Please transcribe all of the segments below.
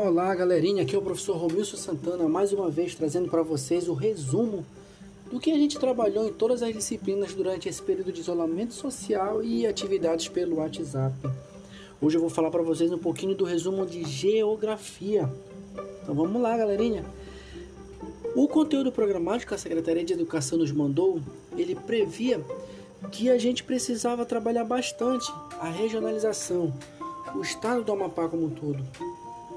Olá, galerinha. Aqui é o professor Romilson Santana, mais uma vez trazendo para vocês o resumo do que a gente trabalhou em todas as disciplinas durante esse período de isolamento social e atividades pelo WhatsApp. Hoje eu vou falar para vocês um pouquinho do resumo de geografia. Então vamos lá, galerinha. O conteúdo programático que a Secretaria de Educação nos mandou, ele previa que a gente precisava trabalhar bastante a regionalização, o estado do Amapá como um todo.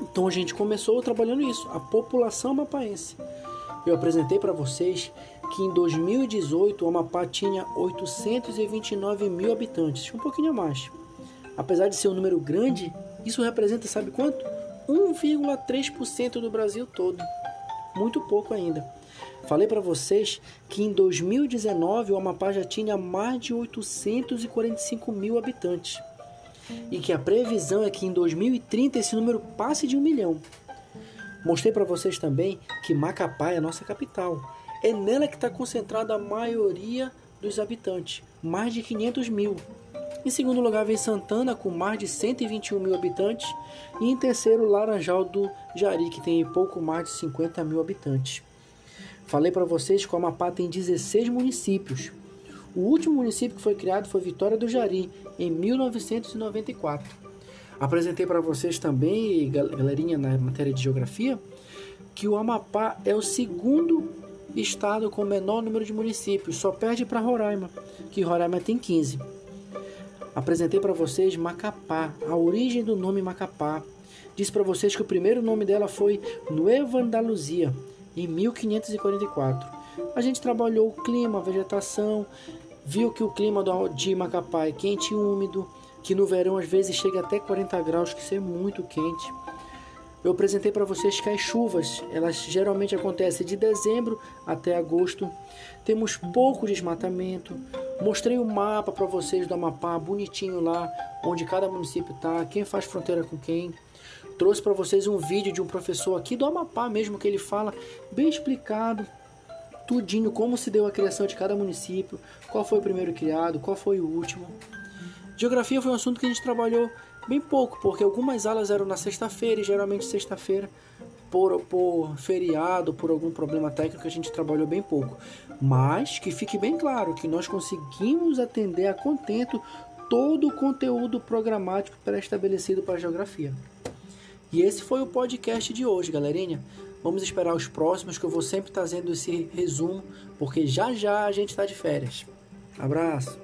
Então a gente começou trabalhando isso, a população amapaense. Eu apresentei para vocês que em 2018 o Amapá tinha 829 mil habitantes, um pouquinho a mais. Apesar de ser um número grande, isso representa, sabe quanto? 1,3% do Brasil todo. Muito pouco ainda. Falei para vocês que em 2019 o Amapá já tinha mais de 845 mil habitantes e que a previsão é que em 2030 esse número passe de um milhão. Mostrei para vocês também que Macapá é a nossa capital. É nela que está concentrada a maioria dos habitantes, mais de 500 mil. Em segundo lugar vem Santana, com mais de 121 mil habitantes. E em terceiro, Laranjal do Jari, que tem pouco mais de 50 mil habitantes. Falei para vocês que o Amapá tem 16 municípios. O último município que foi criado foi Vitória do Jari, em 1994. Apresentei para vocês também, galerinha, na matéria de geografia, que o Amapá é o segundo estado com menor número de municípios, só perde para Roraima, que Roraima tem 15. Apresentei para vocês Macapá, a origem do nome Macapá. Disse para vocês que o primeiro nome dela foi Nueva Andaluzia, em 1544. A gente trabalhou o clima, a vegetação, viu que o clima de Macapá é quente e úmido, que no verão às vezes chega até 40 graus, que isso é muito quente. Eu apresentei para vocês que as chuvas, elas geralmente acontecem de dezembro até agosto. Temos pouco desmatamento. Mostrei o mapa para vocês do Amapá, bonitinho lá, onde cada município está, quem faz fronteira com quem. Trouxe para vocês um vídeo de um professor aqui do Amapá mesmo que ele fala bem explicado tudinho como se deu a criação de cada município, qual foi o primeiro criado, qual foi o último. Geografia foi um assunto que a gente trabalhou bem pouco, porque algumas aulas eram na sexta-feira e geralmente sexta-feira por, por feriado, por algum problema técnico, a gente trabalhou bem pouco. Mas que fique bem claro que nós conseguimos atender a contento todo o conteúdo programático pré-estabelecido para a geografia. E esse foi o podcast de hoje, galerinha. Vamos esperar os próximos que eu vou sempre trazendo esse resumo, porque já já a gente está de férias. Abraço!